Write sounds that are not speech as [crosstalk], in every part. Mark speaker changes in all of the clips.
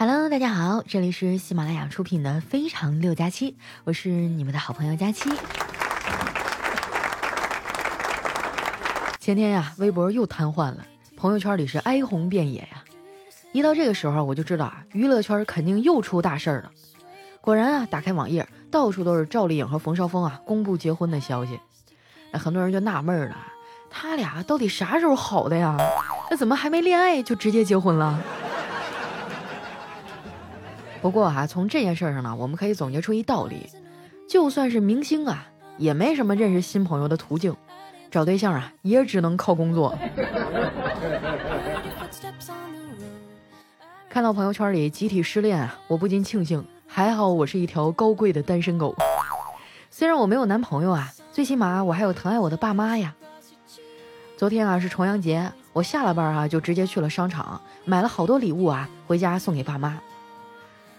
Speaker 1: Hello，大家好，这里是喜马拉雅出品的《非常六加七》，我是你们的好朋友佳期。前天呀，微博又瘫痪了，朋友圈里是哀鸿遍野呀。一到这个时候，我就知道啊，娱乐圈肯定又出大事儿了。果然啊，打开网页，到处都是赵丽颖和冯绍峰啊公布结婚的消息。那很多人就纳闷了，他俩到底啥时候好的呀？那怎么还没恋爱就直接结婚了？不过哈，从这件事上呢，我们可以总结出一道理：就算是明星啊，也没什么认识新朋友的途径，找对象啊，也只能靠工作。看到朋友圈里集体失恋啊，我不禁庆幸，还好我是一条高贵的单身狗。虽然我没有男朋友啊，最起码我还有疼爱我的爸妈呀。昨天啊是重阳节，我下了班啊就直接去了商场，买了好多礼物啊，回家送给爸妈。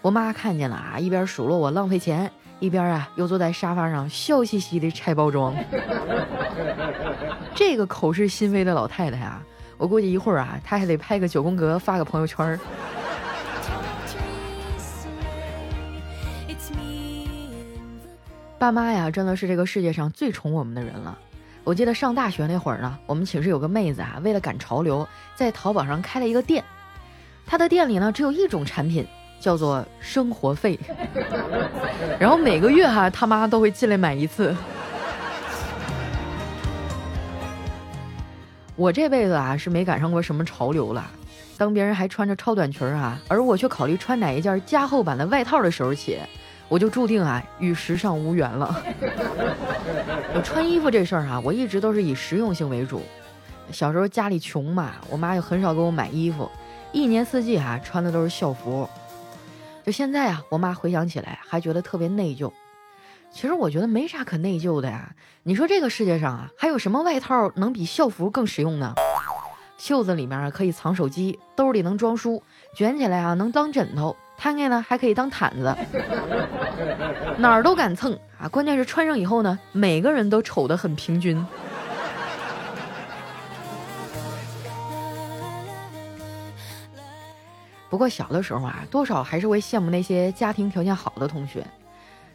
Speaker 1: 我妈看见了啊，一边数落我浪费钱，一边啊又坐在沙发上笑嘻嘻的拆包装。[laughs] 这个口是心非的老太太啊，我估计一会儿啊，她还得拍个九宫格发个朋友圈儿。爸妈呀，真的是这个世界上最宠我们的人了。我记得上大学那会儿呢，我们寝室有个妹子啊，为了赶潮流，在淘宝上开了一个店。她的店里呢，只有一种产品。叫做生活费，然后每个月哈他妈都会进来买一次。我这辈子啊是没赶上过什么潮流了，当别人还穿着超短裙啊，而我却考虑穿哪一件加厚版的外套的时候起，我就注定啊与时尚无缘了。[laughs] 我穿衣服这事儿啊，我一直都是以实用性为主。小时候家里穷嘛，我妈就很少给我买衣服，一年四季哈穿的都是校服。就现在啊，我妈回想起来还觉得特别内疚。其实我觉得没啥可内疚的呀。你说这个世界上啊，还有什么外套能比校服更实用呢？袖子里面可以藏手机，兜里能装书，卷起来啊能当枕头，摊开呢还可以当毯子，哪儿都敢蹭啊！关键是穿上以后呢，每个人都丑得很平均。不过小的时候啊，多少还是会羡慕那些家庭条件好的同学，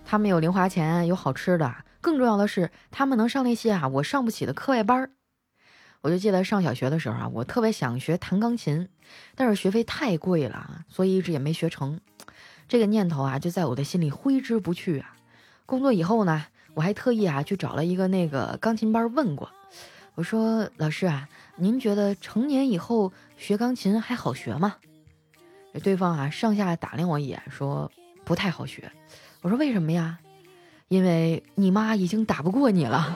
Speaker 1: 他们有零花钱，有好吃的，更重要的是他们能上那些啊我上不起的课外班儿。我就记得上小学的时候啊，我特别想学弹钢琴，但是学费太贵了，所以一直也没学成。这个念头啊，就在我的心里挥之不去啊。工作以后呢，我还特意啊去找了一个那个钢琴班问过，我说老师啊，您觉得成年以后学钢琴还好学吗？对方啊，上下打量我一眼，说不太好学。我说为什么呀？因为你妈已经打不过你了。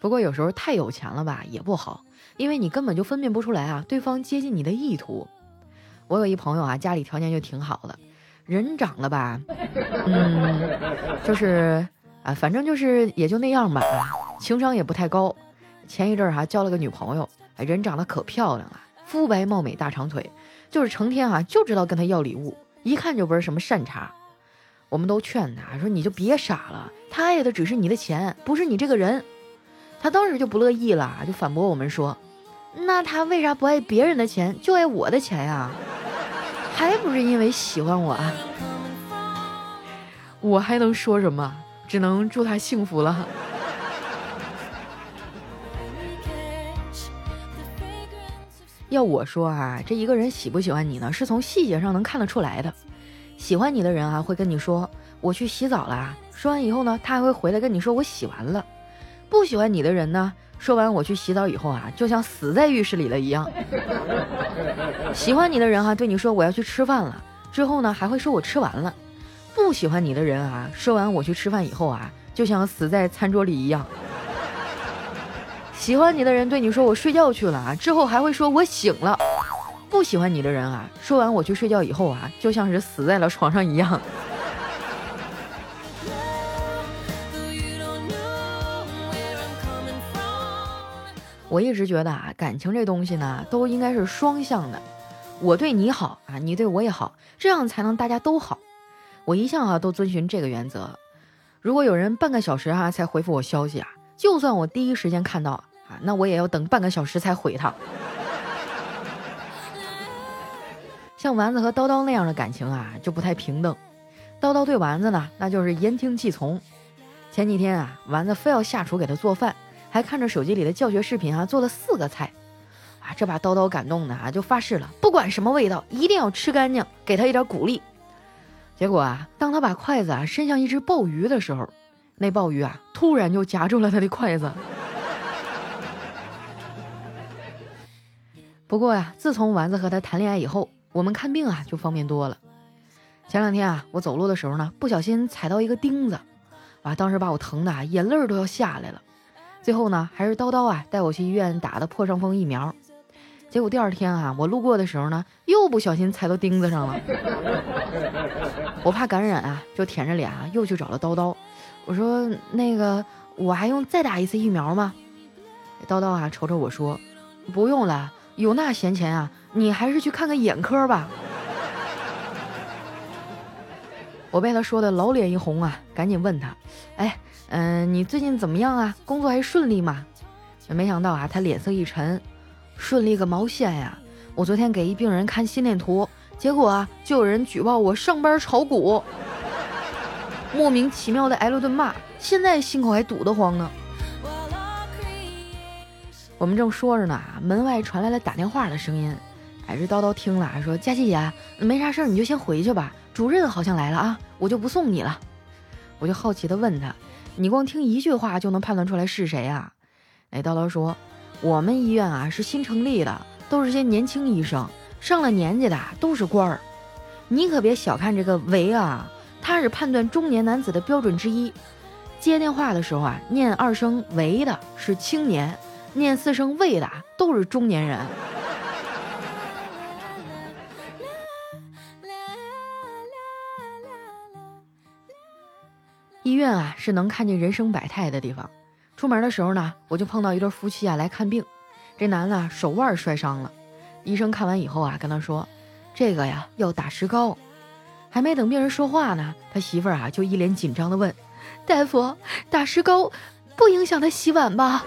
Speaker 1: 不过有时候太有钱了吧也不好，因为你根本就分辨不出来啊，对方接近你的意图。我有一朋友啊，家里条件就挺好的，人长得吧，嗯，就是啊，反正就是也就那样吧，情商也不太高。前一阵儿哈交了个女朋友。人长得可漂亮了，肤白貌美，大长腿，就是成天啊就知道跟他要礼物，一看就不是什么善茬。我们都劝他说：“你就别傻了，他爱的只是你的钱，不是你这个人。”他当时就不乐意了，就反驳我们说：“那他为啥不爱别人的钱，就爱我的钱呀？还不是因为喜欢我？”啊？我还能说什么？只能祝他幸福了。要我说啊，这一个人喜不喜欢你呢，是从细节上能看得出来的。喜欢你的人啊，会跟你说我去洗澡了，说完以后呢，他还会回来跟你说我洗完了。不喜欢你的人呢，说完我去洗澡以后啊，就像死在浴室里了一样。喜欢你的人哈，对你说我要去吃饭了，之后呢，还会说我吃完了。不喜欢你的人啊，说完我去吃饭以后啊，就像死在餐桌里一样。喜欢你的人对你说我睡觉去了啊，之后还会说我醒了。不喜欢你的人啊，说完我去睡觉以后啊，就像是死在了床上一样。我一直觉得啊，感情这东西呢，都应该是双向的。我对你好啊，你对我也好，这样才能大家都好。我一向啊都遵循这个原则。如果有人半个小时哈才回复我消息啊，就算我第一时间看到。啊，那我也要等半个小时才回他。[laughs] 像丸子和叨叨那样的感情啊，就不太平等。叨叨对丸子呢，那就是言听计从。前几天啊，丸子非要下厨给他做饭，还看着手机里的教学视频啊，做了四个菜。啊，这把叨叨感动的啊，就发誓了，不管什么味道，一定要吃干净，给他一点鼓励。结果啊，当他把筷子啊伸向一只鲍鱼的时候，那鲍鱼啊，突然就夹住了他的筷子。[laughs] 不过呀，自从丸子和他谈恋爱以后，我们看病啊就方便多了。前两天啊，我走路的时候呢，不小心踩到一个钉子，啊，当时把我疼的啊，眼泪都要下来了。最后呢，还是叨叨啊带我去医院打的破伤风疫苗。结果第二天啊，我路过的时候呢，又不小心踩到钉子上了。[laughs] 我怕感染啊，就舔着脸啊，又去找了叨叨。我说：“那个，我还用再打一次疫苗吗？”叨叨啊，瞅瞅我说：“不用了，有那闲钱啊，你还是去看看眼科吧。”我被他说的老脸一红啊，赶紧问他：“哎，嗯，你最近怎么样啊？工作还顺利吗？”没想到啊，他脸色一沉：“顺利个毛线呀！我昨天给一病人看心电图，结果啊，就有人举报我上班炒股，莫名其妙的挨了顿骂，现在心口还堵得慌呢。”我们正说着呢，门外传来了打电话的声音。哎，这叨叨听了说：“佳琪姐，没啥事儿，你就先回去吧。”主任好像来了啊，我就不送你了。我就好奇的问他：“你光听一句话就能判断出来是谁啊？”哎，叨叨说：“我们医院啊是新成立的，都是些年轻医生，上了年纪的都是官儿。你可别小看这个维啊，他是判断中年男子的标准之一。接电话的时候啊，念二声为的是青年，念四声为的都是中年人。”医院啊是能看见人生百态的地方。出门的时候呢，我就碰到一对夫妻啊来看病。这男的手腕摔伤了，医生看完以后啊跟他说：“这个呀要打石膏。”还没等病人说话呢，他媳妇儿啊就一脸紧张的问：“大夫，打石膏不影响他洗碗吧？”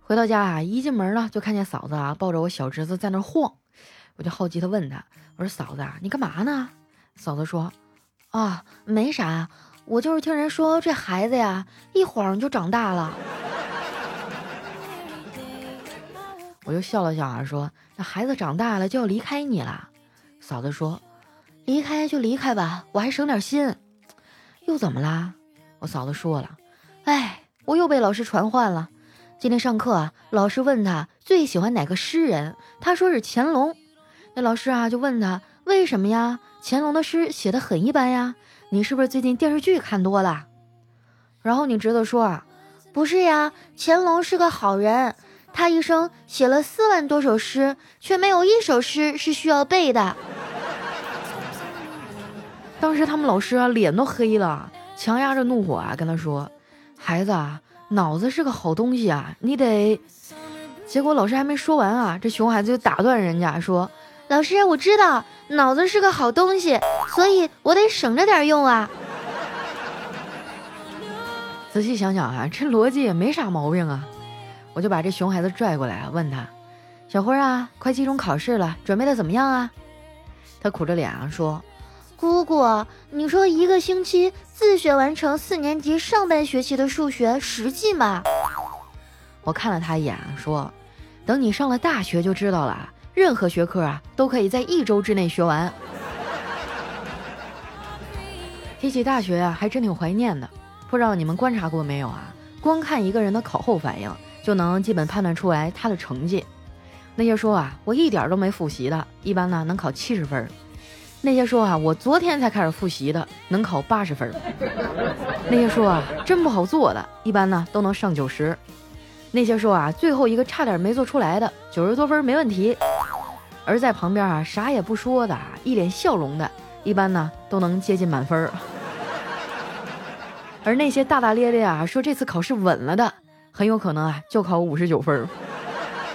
Speaker 1: [laughs] 回到家啊，一进门呢就看见嫂子啊抱着我小侄子在那晃。我就好奇的问他：“我说嫂子，你干嘛呢？”嫂子说：“啊，没啥，我就是听人说这孩子呀，一晃就长大了。”我就笑了笑啊，说：“那孩子长大了就要离开你了。”嫂子说：“离开就离开吧，我还省点心。”又怎么啦？我嫂子说了：“哎，我又被老师传唤了。今天上课啊，老师问他最喜欢哪个诗人，他说是乾隆。”那老师啊，就问他为什么呀？乾隆的诗写的很一般呀，你是不是最近电视剧看多了？然后你侄子说啊，不是呀，乾隆是个好人，他一生写了四万多首诗，却没有一首诗是需要背的。[laughs] 当时他们老师啊，脸都黑了，强压着怒火啊，跟他说：“孩子啊，脑子是个好东西啊，你得……”结果老师还没说完啊，这熊孩子就打断人家说。老师，我知道脑子是个好东西，所以我得省着点用啊。[laughs] 仔细想想啊，这逻辑也没啥毛病啊。我就把这熊孩子拽过来，问他：“小辉啊，快期中考试了，准备的怎么样啊？”他苦着脸啊说：“姑姑，你说一个星期自学完成四年级上半学期的数学实际吗？”我看了他一眼说：“等你上了大学就知道了。”任何学科啊，都可以在一周之内学完。提起大学啊，还真挺怀念的。不知道你们观察过没有啊？光看一个人的考后反应，就能基本判断出来他的成绩。那些说啊，我一点都没复习的，一般呢能考七十分；那些说啊，我昨天才开始复习的，能考八十分；[laughs] 那些说啊，真不好做的，一般呢都能上九十。那些说啊，最后一个差点没做出来的，九十多分没问题；而在旁边啊，啥也不说的，一脸笑容的，一般呢都能接近满分。[laughs] 而那些大大咧咧啊，说这次考试稳了的，很有可能啊就考五十九分。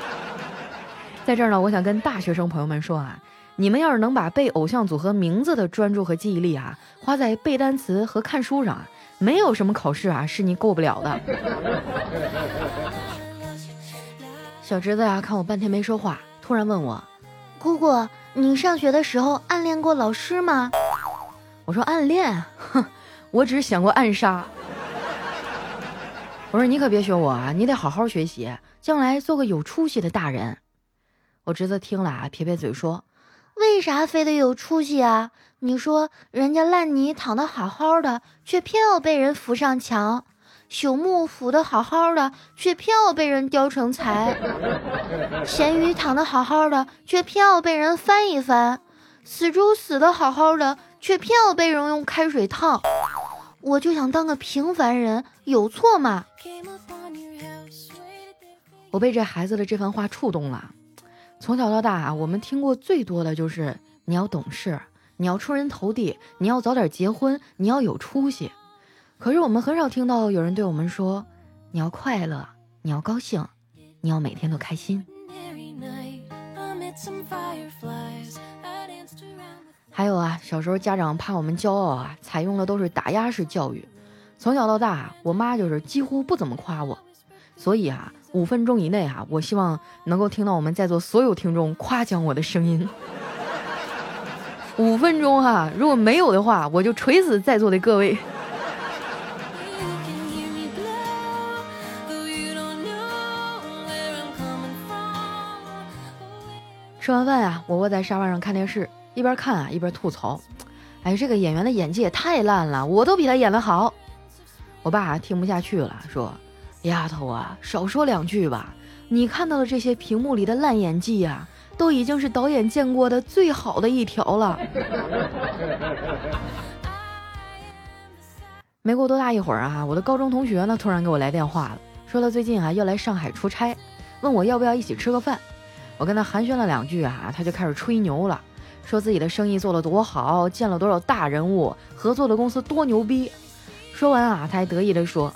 Speaker 1: [laughs] 在这儿呢，我想跟大学生朋友们说啊，你们要是能把背偶像组合名字的专注和记忆力啊，花在背单词和看书上啊，没有什么考试啊是你过不了的。小侄子呀，看我半天没说话，突然问我：“
Speaker 2: 姑姑，你上学的时候暗恋过老师吗？”
Speaker 1: 我说：“暗恋？哼，我只是想过暗杀。”我说：“你可别学我啊，你得好好学习，将来做个有出息的大人。”我侄子听了啊，撇撇嘴说：“
Speaker 2: 为啥非得有出息啊？你说人家烂泥躺得好好的，却偏要被人扶上墙；朽木腐得好好的，却偏要被人雕成材；咸鱼躺得好好的，却偏要被人翻一翻；死猪死得好好的，却偏要被人用开水烫。我就想当个平凡人，有错吗？”
Speaker 1: 我被这孩子的这番话触动了。从小到大啊，我们听过最多的就是你要懂事，你要出人头地，你要早点结婚，你要有出息。可是我们很少听到有人对我们说，你要快乐，你要高兴，你要每天都开心。还有啊，小时候家长怕我们骄傲啊，采用的都是打压式教育。从小到大，我妈就是几乎不怎么夸我，所以啊。五分钟以内啊，我希望能够听到我们在座所有听众夸奖我的声音。五分钟哈，如果没有的话，我就锤死在座的各位。吃完饭呀，我窝在沙发上看电视，一边看啊一边吐槽：“哎，这个演员的演技也太烂了，我都比他演的好。”我爸听不下去了，说。丫头啊，少说两句吧。你看到的这些屏幕里的烂演技呀，都已经是导演见过的最好的一条了。[laughs] 没过多大一会儿啊，我的高中同学呢突然给我来电话了，说他最近啊要来上海出差，问我要不要一起吃个饭。我跟他寒暄了两句啊，他就开始吹牛了，说自己的生意做得多好，见了多少大人物，合作的公司多牛逼。说完啊，他还得意地说。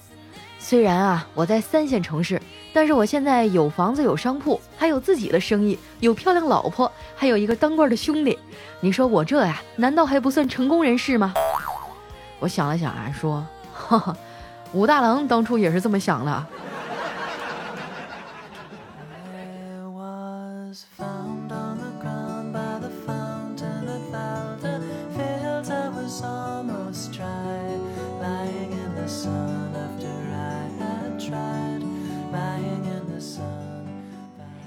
Speaker 1: 虽然啊，我在三线城市，但是我现在有房子、有商铺，还有自己的生意，有漂亮老婆，还有一个当官的兄弟。你说我这呀，难道还不算成功人士吗？我想了想啊，说，[laughs] 哈哈，武大郎当初也是这么想的。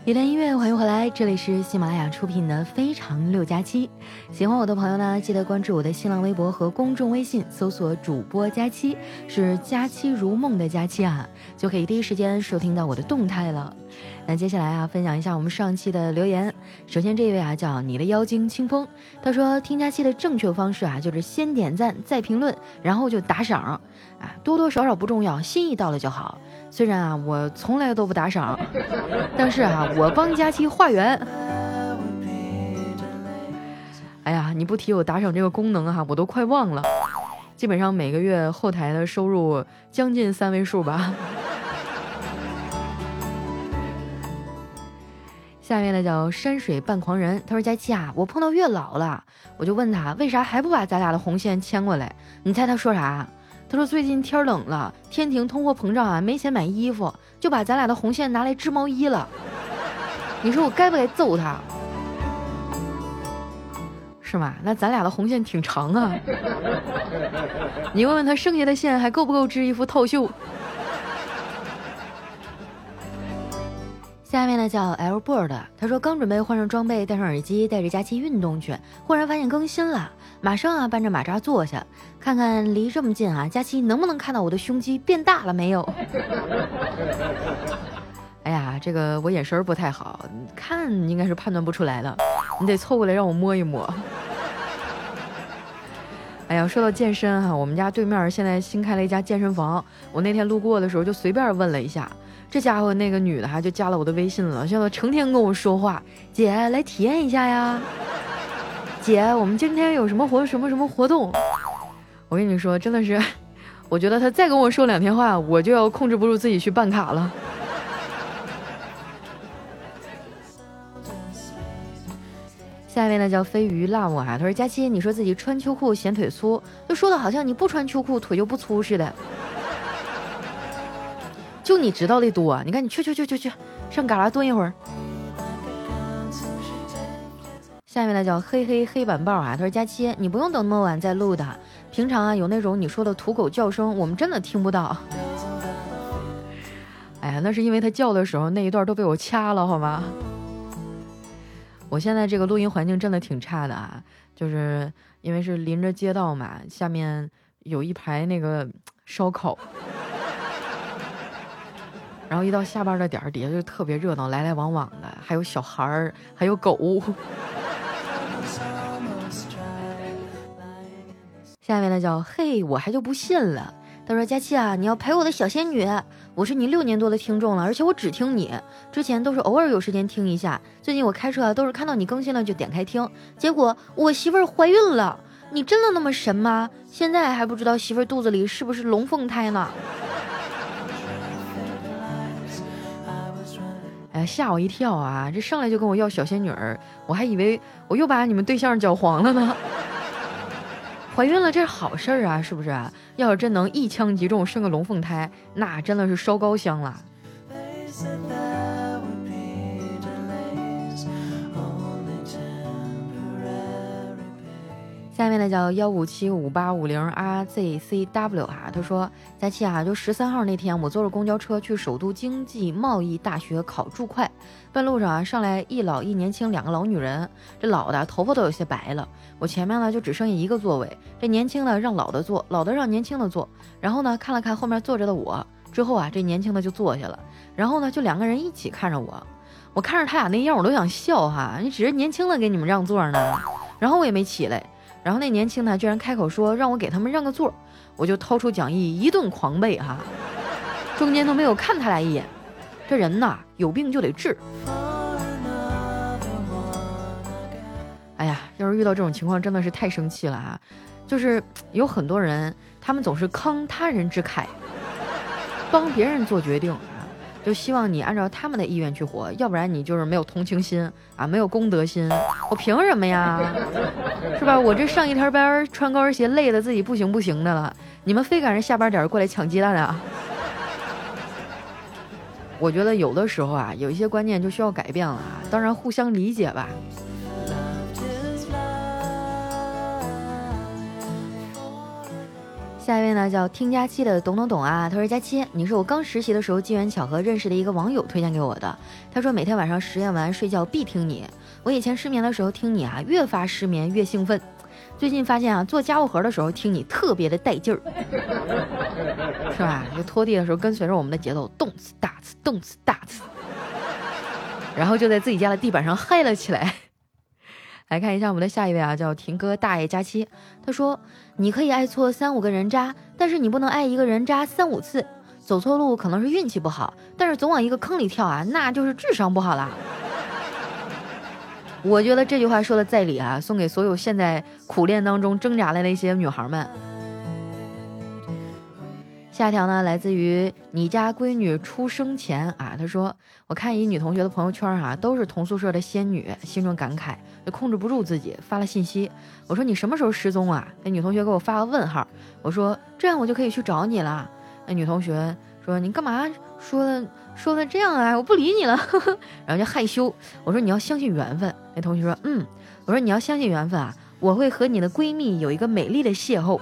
Speaker 1: 一段音乐，欢迎回来，这里是喜马拉雅出品的《非常六加七》。喜欢我的朋友呢，记得关注我的新浪微博和公众微信，搜索“主播佳期”，是“佳期如梦”的佳期啊，就可以第一时间收听到我的动态了。那接下来啊，分享一下我们上期的留言。首先这一位啊，叫你的妖精清风，他说听佳期的正确方式啊，就是先点赞，再评论，然后就打赏啊，多多少少不重要，心意到了就好。虽然啊，我从来都不打赏，但是啊，我帮佳期化缘。哎呀，你不提我打赏这个功能哈，我都快忘了。基本上每个月后台的收入将近三位数吧。下面呢叫山水半狂人，他说佳期啊，我碰到月老了，我就问他为啥还不把咱俩的红线牵过来？你猜他说啥？他说：“最近天冷了，天庭通货膨胀啊，没钱买衣服，就把咱俩的红线拿来织毛衣了。你说我该不该揍他？是吗？那咱俩的红线挺长啊。[laughs] 你问问他，剩下的线还够不够织一副套袖？”下面呢叫 L Bird，他说刚准备换上装备，戴上耳机，带着佳期运动去，忽然发现更新了，马上啊搬着马扎坐下，看看离这么近啊，佳期能不能看到我的胸肌变大了没有？[laughs] 哎呀，这个我眼神不太好，看应该是判断不出来的，你得凑过来让我摸一摸。哎呀，说到健身哈，我们家对面现在新开了一家健身房，我那天路过的时候就随便问了一下。这家伙那个女的哈就加了我的微信了，现在成天跟我说话。姐来体验一下呀，[laughs] 姐，我们今天有什么活什么什么活动？我跟你说，真的是，[laughs] 我觉得他再跟我说两天话，我就要控制不住自己去办卡了。下面呢叫飞鱼 love 啊，他说佳期，你说自己穿秋裤显腿粗，就说的好像你不穿秋裤腿就不粗似的。就你知道的多，你看你去去去去去，上旮旯蹲一会儿。下面呢叫黑黑黑板报啊，他说佳期，你不用等那么晚再录的，平常啊有那种你说的土狗叫声，我们真的听不到。[laughs] 哎呀，那是因为他叫的时候那一段都被我掐了，好吗？我现在这个录音环境真的挺差的啊，就是因为是临着街道嘛，下面有一排那个烧烤，然后一到下班的点儿，底下就特别热闹，来来往往的，还有小孩儿，还有狗。[laughs] 下面呢叫嘿，我还就不信了。他说：“佳期啊，你要陪我的小仙女，我是你六年多的听众了，而且我只听你。之前都是偶尔有时间听一下，最近我开车都是看到你更新了就点开听。结果我媳妇儿怀孕了，你真的那么神吗？现在还不知道媳妇儿肚子里是不是龙凤胎呢？”吓我一跳啊！这上来就跟我要小仙女儿，我还以为我又把你们对象搅黄了呢。[laughs] 怀孕了，这是好事儿啊，是不是？要是真能一枪击中生个龙凤胎，那真的是烧高香了。下面呢叫幺五七五八五零 RZCW 哈，他说佳期啊，就十三号那天，我坐着公交车去首都经济贸易大学考注会，半路上啊上来一老一年轻两个老女人，这老的头发都有些白了，我前面呢就只剩下一个座位，这年轻的让老的坐，老的让年轻的坐，然后呢看了看后面坐着的我，之后啊这年轻的就坐下了，然后呢就两个人一起看着我，我看着他俩那样我都想笑哈，你只是年轻的给你们让座呢，然后我也没起来。然后那年轻男居然开口说让我给他们让个座，我就掏出讲义一顿狂背哈，中间都没有看他俩一眼。这人呐有病就得治。哎呀，要是遇到这种情况真的是太生气了啊！就是有很多人，他们总是慷他人之慨，帮别人做决定。就希望你按照他们的意愿去活，要不然你就是没有同情心啊，没有公德心。我凭什么呀？是吧？我这上一天班，穿高跟鞋累的自己不行不行的了，你们非赶上下班点过来抢鸡蛋啊？[laughs] 我觉得有的时候啊，有一些观念就需要改变了啊，当然互相理解吧。下一位呢叫听佳期的懂懂懂啊，他说佳期，你是我刚实习的时候机缘巧合认识的一个网友推荐给我的。他说每天晚上实验完睡觉必听你。我以前失眠的时候听你啊，越发失眠越兴奋。最近发现啊，做家务活的时候听你特别的带劲儿，是吧？就拖地的时候跟随着我们的节奏，动次打次，动次打次，然后就在自己家的地板上嗨了起来。来看一下我们的下一位啊，叫婷哥大爷佳期。他说：“你可以爱错三五个人渣，但是你不能爱一个人渣三五次。走错路可能是运气不好，但是总往一个坑里跳啊，那就是智商不好啦。”我觉得这句话说的在理啊，送给所有现在苦恋当中挣扎的那些女孩们。下条呢，来自于你家闺女出生前啊，她说：“我看一女同学的朋友圈啊，都是同宿舍的仙女，心中感慨，就控制不住自己发了信息。我说你什么时候失踪啊？那女同学给我发个问号。我说这样我就可以去找你了。那女同学说你干嘛说的说的这样啊？我不理你了。[laughs] 然后就害羞。我说你要相信缘分。那同学说嗯。我说你要相信缘分啊，我会和你的闺蜜有一个美丽的邂逅。”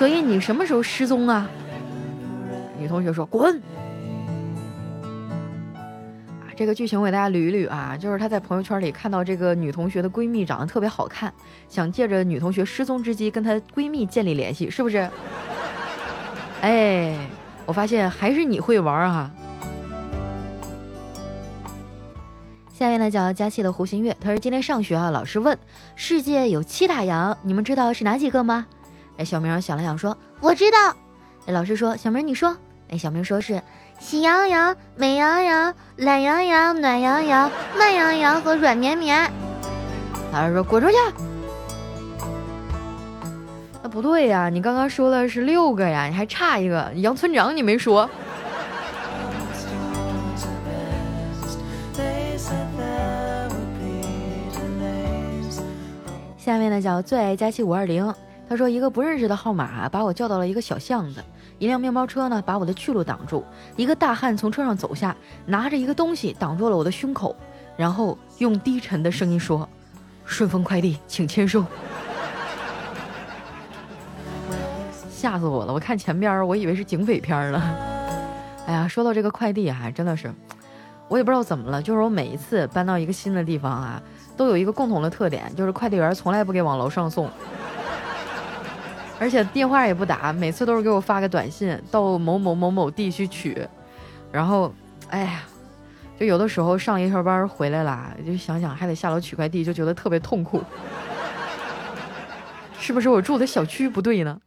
Speaker 1: 所以你什么时候失踪啊？女同学说：“滚！”啊，这个剧情我给大家捋一捋啊，就是她在朋友圈里看到这个女同学的闺蜜长得特别好看，想借着女同学失踪之机跟她闺蜜建立联系，是不是？哎，我发现还是你会玩啊！下面呢叫佳琪的胡新月，他说今天上学啊，老师问世界有七大洋，你们知道是哪几个吗？哎，小明想了想说：“
Speaker 2: 我知道。”
Speaker 1: 哎，老师说：“小明你说。”哎，小明说是：“
Speaker 2: 喜羊羊、美羊羊、懒羊羊、暖羊羊、慢羊羊和软绵绵。”
Speaker 1: 老师说：“滚出去！”那不对呀，你刚刚说的是六个呀，你还差一个杨村长，你没说。下面呢叫最爱佳期五二零。他说一个不认识的号码把我叫到了一个小巷子，一辆面包车呢把我的去路挡住，一个大汉从车上走下，拿着一个东西挡住了我的胸口，然后用低沉的声音说：“顺丰快递，请签收。”吓死我了！我看前边儿，我以为是警匪片了。哎呀，说到这个快递啊，真的是，我也不知道怎么了，就是我每一次搬到一个新的地方啊，都有一个共同的特点，就是快递员从来不给往楼上送，而且电话也不打，每次都是给我发个短信，到某某某某地去取。然后，哎呀，就有的时候上一天班回来啦，就想想还得下楼取快递，就觉得特别痛苦。[laughs] 是不是我住的小区不对呢？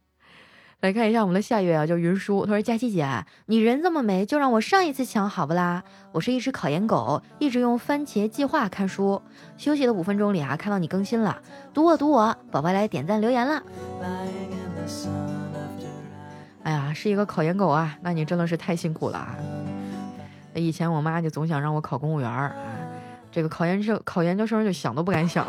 Speaker 1: 来看一下我们的下一位啊，叫云舒。他说：“佳琪姐，你人这么美，就让我上一次抢好不啦？我是一只考研狗，一直用番茄计划看书。休息的五分钟里啊，看到你更新了，读我读我，宝宝来点赞留言了。哎呀，是一个考研狗啊，那你真的是太辛苦了啊！以前我妈就总想让我考公务员儿，这个考研生考研究生就想都不敢想。”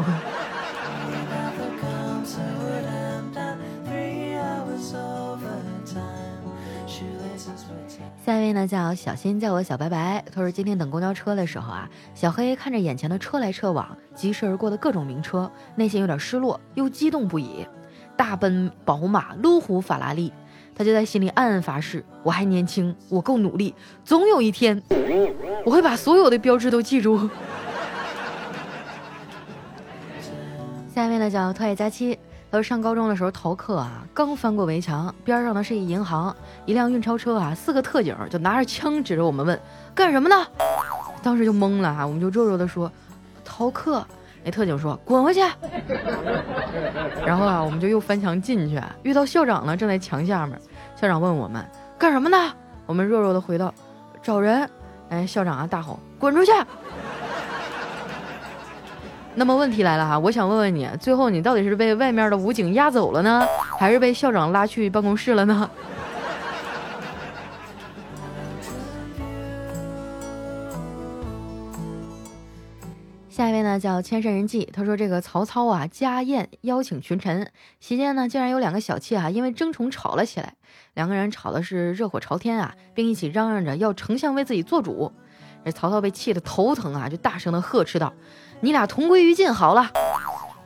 Speaker 1: 下一位呢叫小新，叫我小白白。他说今天等公交车的时候啊，小黑看着眼前的车来车往、疾驰而过的各种名车，内心有点失落又激动不已。大奔、宝马、路虎、法拉利，他就在心里暗暗发誓：我还年轻，我够努力，总有一天我会把所有的标志都记住。[laughs] 下一位呢叫特爱佳期。他说上高中的时候逃课啊，刚翻过围墙，边上呢是一银行，一辆运钞车啊，四个特警就拿着枪指着我们问干什么呢？当时就懵了啊，我们就弱弱的说逃课。那特警说滚回去。然后啊，我们就又翻墙进去，遇到校长呢，正在墙下面。校长问我们干什么呢？我们弱弱的回道找人。哎，校长啊大吼滚出去。那么问题来了哈，我想问问你，最后你到底是被外面的武警押走了呢，还是被校长拉去办公室了呢？呢叫千山人迹，他说这个曹操啊家宴邀请群臣，席间呢竟然有两个小妾啊因为争宠吵了起来，两个人吵的是热火朝天啊，并一起嚷嚷着要丞相为自己做主，这曹操被气得头疼啊，就大声的呵斥道。你俩同归于尽好了，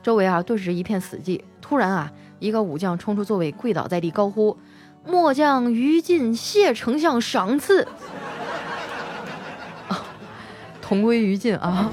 Speaker 1: 周围啊顿时一片死寂。突然啊，一个武将冲出座位，跪倒在地，高呼：“末将于禁谢丞相赏赐。”同归于尽啊！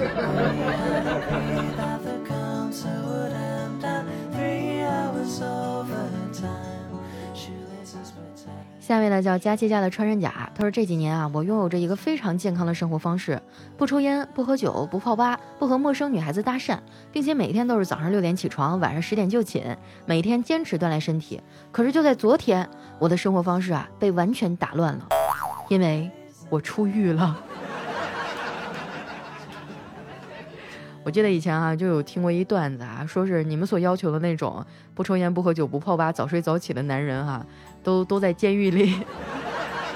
Speaker 1: 下面呢叫佳琪家的穿山甲，他说这几年啊，我拥有着一个非常健康的生活方式，不抽烟，不喝酒，不泡吧，不和陌生女孩子搭讪，并且每天都是早上六点起床，晚上十点就寝，每天坚持锻炼身体。可是就在昨天，我的生活方式啊被完全打乱了，因为我出狱了。我记得以前啊就有听过一段子啊，说是你们所要求的那种不抽烟、不喝酒、不泡吧、早睡早起的男人哈。都都在监狱里，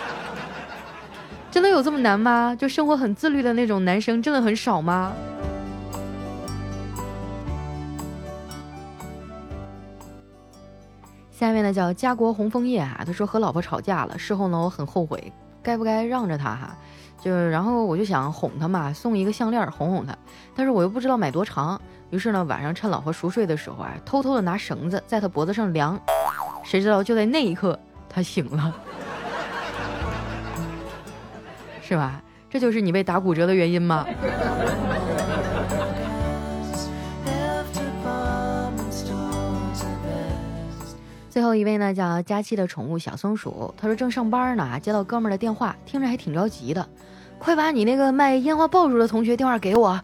Speaker 1: [laughs] 真的有这么难吗？就生活很自律的那种男生，真的很少吗？下面呢叫家国红枫叶啊，他说和老婆吵架了，事后呢我很后悔，该不该让着他哈？就然后我就想哄他嘛，送一个项链哄哄他，但是我又不知道买多长，于是呢晚上趁老婆熟睡的时候啊，偷偷的拿绳子在他脖子上量。谁知道就在那一刻，他醒了，是吧？这就是你被打骨折的原因吗？最后一位呢，叫佳期的宠物小松鼠。他说正上班呢，接到哥们儿的电话，听着还挺着急的。快把你那个卖烟花爆竹的同学电话给我。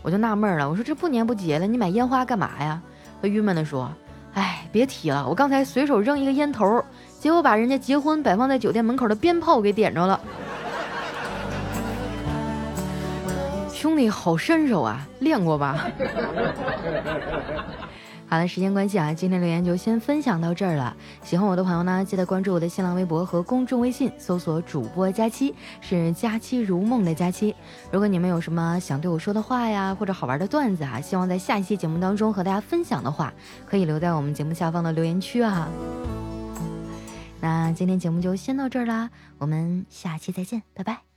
Speaker 1: 我就纳闷了，我说这不年不节的，你买烟花干嘛呀？他郁闷的说。哎，别提了，我刚才随手扔一个烟头，结果把人家结婚摆放在酒店门口的鞭炮给点着了。兄弟，好身手啊，练过吧？好了，时间关系啊，今天留言就先分享到这儿了。喜欢我的朋友呢，记得关注我的新浪微博和公众微信，搜索主播佳期，是佳期如梦的佳期。如果你们有什么想对我说的话呀，或者好玩的段子啊，希望在下一期节目当中和大家分享的话，可以留在我们节目下方的留言区啊。那今天节目就先到这儿啦，我们下期再见，拜拜。